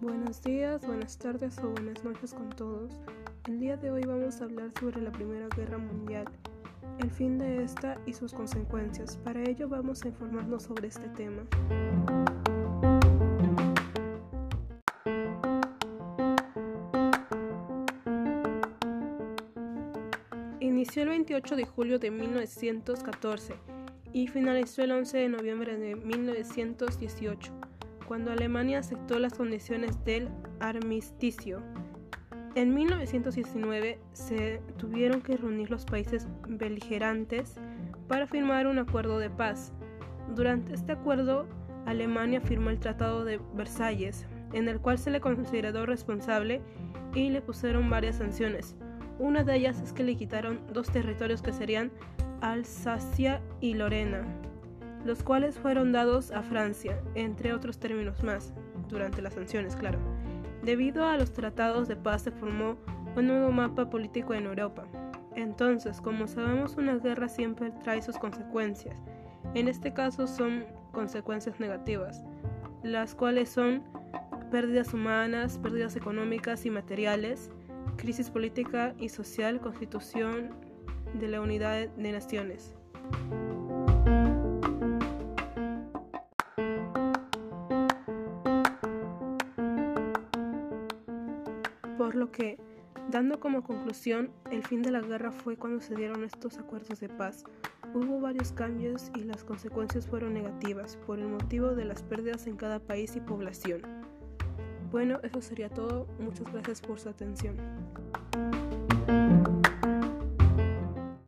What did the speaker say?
Buenos días, buenas tardes o buenas noches con todos. El día de hoy vamos a hablar sobre la Primera Guerra Mundial, el fin de esta y sus consecuencias. Para ello vamos a informarnos sobre este tema. Inició el 28 de julio de 1914 y finalizó el 11 de noviembre de 1918, cuando Alemania aceptó las condiciones del armisticio. En 1919 se tuvieron que reunir los países beligerantes para firmar un acuerdo de paz. Durante este acuerdo, Alemania firmó el Tratado de Versalles, en el cual se le consideró responsable y le pusieron varias sanciones. Una de ellas es que le quitaron dos territorios que serían Alsacia y Lorena, los cuales fueron dados a Francia, entre otros términos más, durante las sanciones, claro. Debido a los tratados de paz se formó un nuevo mapa político en Europa. Entonces, como sabemos, una guerra siempre trae sus consecuencias. En este caso son consecuencias negativas, las cuales son pérdidas humanas, pérdidas económicas y materiales, crisis política y social, constitución de la unidad de naciones. Por lo que, dando como conclusión, el fin de la guerra fue cuando se dieron estos acuerdos de paz. Hubo varios cambios y las consecuencias fueron negativas por el motivo de las pérdidas en cada país y población. Bueno, eso sería todo. Muchas gracias por su atención.